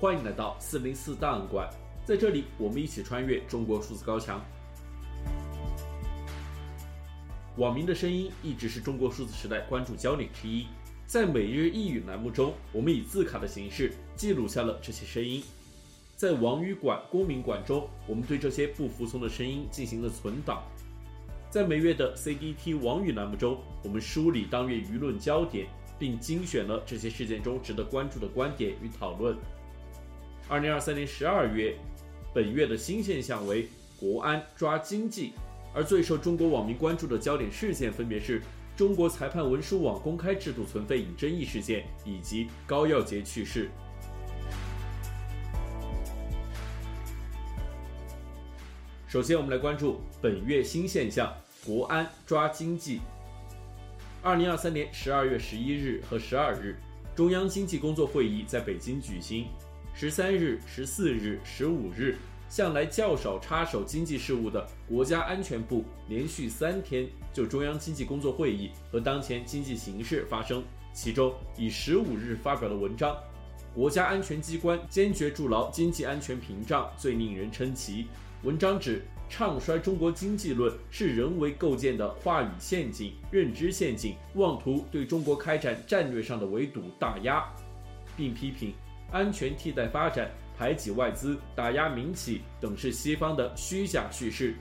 欢迎来到四零四档案馆，在这里，我们一起穿越中国数字高墙。网民的声音一直是中国数字时代关注焦点之一。在每日一语栏目中，我们以字卡的形式记录下了这些声音。在网语馆、公民馆中，我们对这些不服从的声音进行了存档。在每月的 CDT 网语栏目中，我们梳理当月舆论焦点，并精选了这些事件中值得关注的观点与讨论。二零二三年十二月，本月的新现象为国安抓经济，而最受中国网民关注的焦点事件分别是中国裁判文书网公开制度存废引争议事件以及高耀杰去世。首先，我们来关注本月新现象：国安抓经济。二零二三年十二月十一日和十二日，中央经济工作会议在北京举行。十三日、十四日、十五日，向来较少插手经济事务的国家安全部连续三天就中央经济工作会议和当前经济形势发声。其中，以十五日发表的文章《国家安全机关坚决筑牢经济安全屏障》最令人称奇。文章指，唱衰中国经济论是人为构建的话语陷阱、认知陷阱，妄图对中国开展战略上的围堵打压，并批评。安全替代发展、排挤外资、打压民企等是西方的虚假叙事。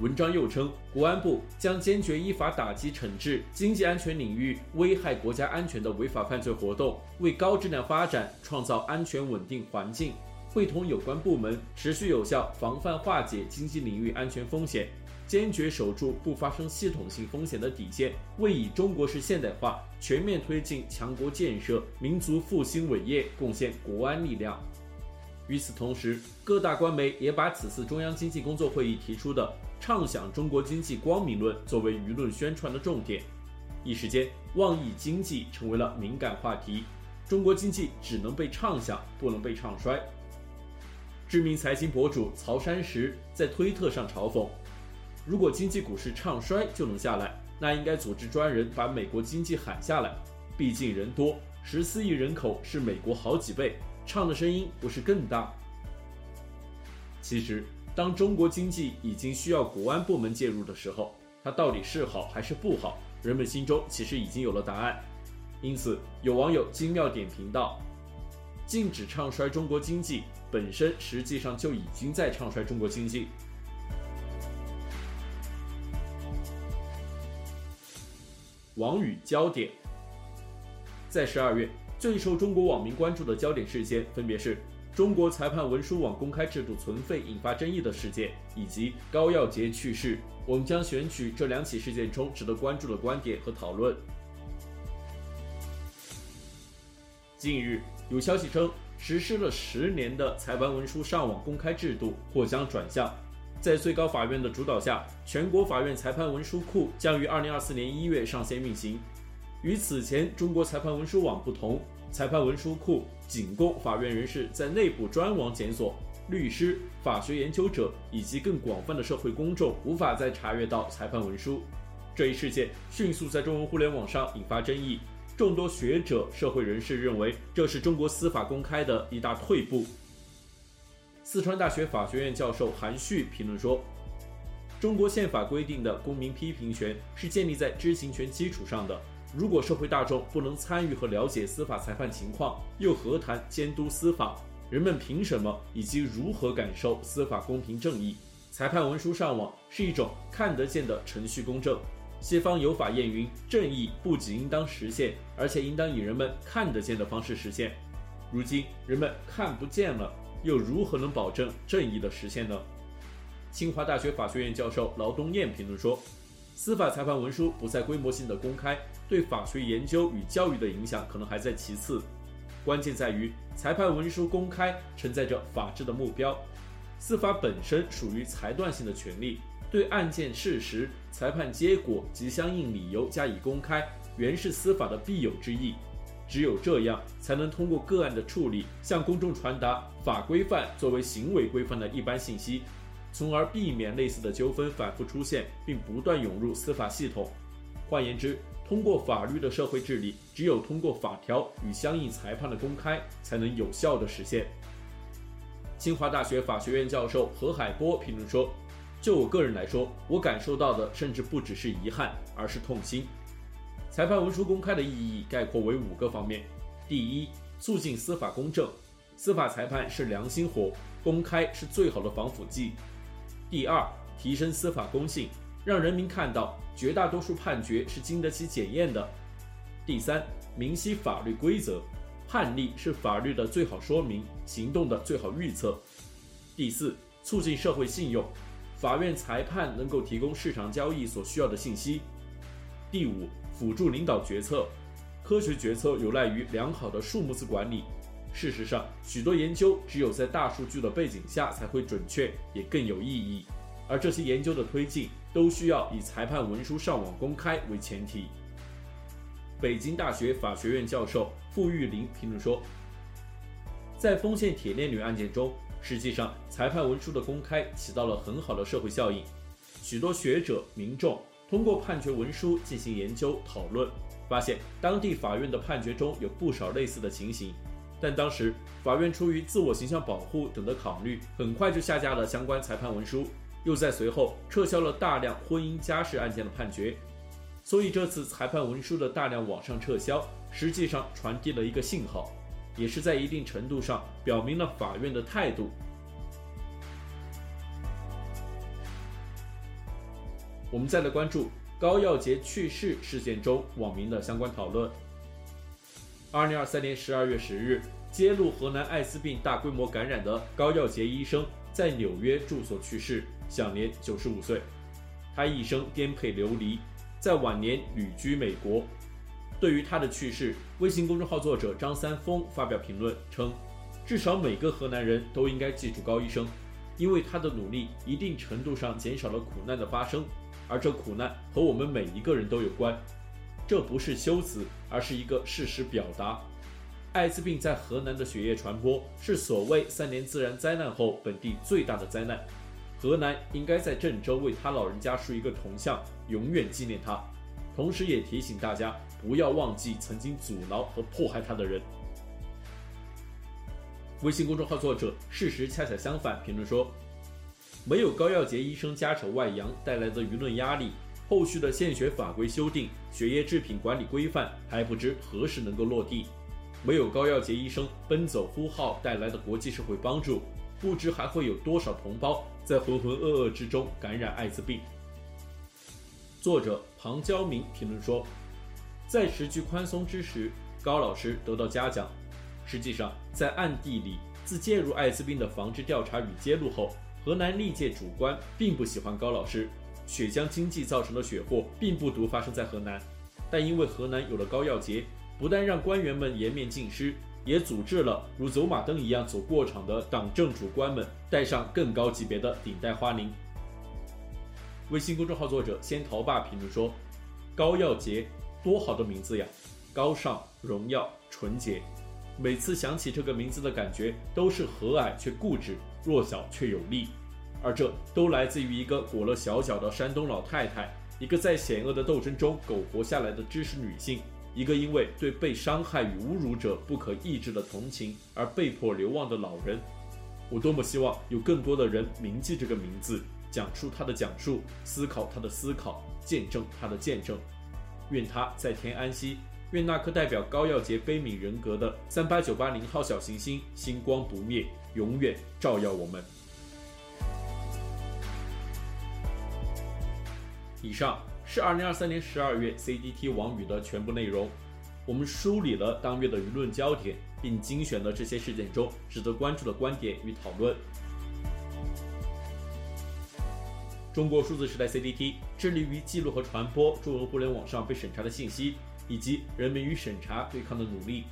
文章又称，国安部将坚决依法打击惩治经济安全领域危害国家安全的违法犯罪活动，为高质量发展创造安全稳定环境，会同有关部门持续有效防范化解经济领域安全风险。坚决守住不发生系统性风险的底线，为以中国式现代化全面推进强国建设、民族复兴伟业贡献国安力量。与此同时，各大官媒也把此次中央经济工作会议提出的畅想中国经济光明论作为舆论宣传的重点。一时间，妄议经济成为了敏感话题。中国经济只能被畅想，不能被唱衰。知名财经博主曹山石在推特上嘲讽。如果经济股市唱衰就能下来，那应该组织专人把美国经济喊下来。毕竟人多，十四亿人口是美国好几倍，唱的声音不是更大？其实，当中国经济已经需要国安部门介入的时候，它到底是好还是不好？人们心中其实已经有了答案。因此，有网友精妙点评道：“禁止唱衰中国经济，本身实际上就已经在唱衰中国经济。”网语焦点，在十二月最受中国网民关注的焦点事件，分别是中国裁判文书网公开制度存废引发争议的事件，以及高耀洁去世。我们将选取这两起事件中值得关注的观点和讨论。近日有消息称，实施了十年的裁判文书上网公开制度或将转向。在最高法院的主导下，全国法院裁判文书库将于二零二四年一月上线运行。与此前中国裁判文书网不同，裁判文书库仅供法院人士在内部专网检索，律师、法学研究者以及更广泛的社会公众无法再查阅到裁判文书。这一事件迅速在中文互联网上引发争议，众多学者、社会人士认为这是中国司法公开的一大退步。四川大学法学院教授韩旭评论说：“中国宪法规定的公民批评权是建立在知情权基础上的。如果社会大众不能参与和了解司法裁判情况，又何谈监督司法？人们凭什么以及如何感受司法公平正义？裁判文书上网是一种看得见的程序公正。西方有法谚云：正义不仅应当实现，而且应当以人们看得见的方式实现。如今人们看不见了。”又如何能保证正义的实现呢？清华大学法学院教授劳东燕评论说：“司法裁判文书不再规模性的公开，对法学研究与教育的影响可能还在其次。关键在于裁判文书公开承载着法治的目标。司法本身属于裁断性的权利，对案件事实、裁判结果及相应理由加以公开，原是司法的必有之义。”只有这样，才能通过个案的处理，向公众传达法规范作为行为规范的一般信息，从而避免类似的纠纷反复出现，并不断涌入司法系统。换言之，通过法律的社会治理，只有通过法条与相应裁判的公开，才能有效地实现。清华大学法学院教授何海波评论说：“就我个人来说，我感受到的甚至不只是遗憾，而是痛心。裁判文书公开的意义概括为五个方面：第一，促进司法公正，司法裁判是良心活，公开是最好的防腐剂；第二，提升司法公信，让人民看到绝大多数判决是经得起检验的；第三，明晰法律规则。”判例是法律的最好说明，行动的最好预测。第四，促进社会信用，法院裁判能够提供市场交易所需要的信息。第五，辅助领导决策，科学决策有赖于良好的数目字管理。事实上，许多研究只有在大数据的背景下才会准确，也更有意义。而这些研究的推进，都需要以裁判文书上网公开为前提。北京大学法学院教授傅玉林评论说，在丰县铁链女案件中，实际上裁判文书的公开起到了很好的社会效应。许多学者、民众通过判决文书进行研究讨论，发现当地法院的判决中有不少类似的情形。但当时法院出于自我形象保护等的考虑，很快就下架了相关裁判文书，又在随后撤销了大量婚姻家事案件的判决。所以这次裁判文书的大量网上撤销，实际上传递了一个信号，也是在一定程度上表明了法院的态度。我们再来关注高耀杰去世事件中网民的相关讨论。二零二三年十二月十日，揭露河南艾滋病大规模感染的高耀杰医生在纽约住所去世，享年九十五岁。他一生颠沛流离。在晚年旅居美国。对于他的去世，微信公众号作者张三丰发表评论称：“至少每个河南人都应该记住高医生，因为他的努力一定程度上减少了苦难的发生，而这苦难和我们每一个人都有关。这不是修辞，而是一个事实表达。艾滋病在河南的血液传播是所谓三年自然灾难后本地最大的灾难。”河南应该在郑州为他老人家竖一个铜像，永远纪念他，同时也提醒大家不要忘记曾经阻挠和迫害他的人。微信公众号作者事实恰恰相反评论说，没有高耀洁医生家丑外扬带来的舆论压力，后续的献血法规修订、血液制品管理规范还不知何时能够落地；没有高耀洁医生奔走呼号带来的国际社会帮助。不知还会有多少同胞在浑浑噩噩之中感染艾滋病。作者庞娇明评论说，在时局宽松之时，高老师得到嘉奖。实际上，在暗地里，自介入艾滋病的防治调查与揭露后，河南历届主官并不喜欢高老师。血浆经济造成的血祸并不独发生在河南，但因为河南有了高耀洁，不但让官员们颜面尽失。也组织了如走马灯一样走过场的党政主官们戴上更高级别的顶戴花翎。微信公众号作者仙桃爸评论说：“高耀洁，多好的名字呀！高尚、荣耀、纯洁，每次想起这个名字的感觉都是和蔼却固执，弱小却有力。而这都来自于一个裹了小脚的山东老太太，一个在险恶的斗争中苟活下来的知识女性。”一个因为对被伤害与侮辱者不可抑制的同情而被迫流亡的老人，我多么希望有更多的人铭记这个名字，讲述他的讲述，思考他的思考，见证他的见证。愿他在天安息，愿那颗代表高耀洁悲悯人格的三八九八零号小行星星光不灭，永远照耀我们。以上。是二零二三年十二月 CDT 网语的全部内容。我们梳理了当月的舆论焦点，并精选了这些事件中值得关注的观点与讨论。中国数字时代 CDT 致力于记录和传播中文互联网上被审查的信息，以及人民与审查对抗的努力。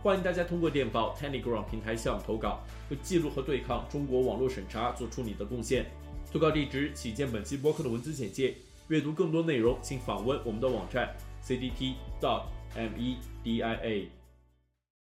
欢迎大家通过电报 Telegram 平台向我们投稿，为记录和对抗中国网络审查做出你的贡献。投稿地址请见本期播客的文字简介。阅读更多内容，请访问我们的网站 cdt.media。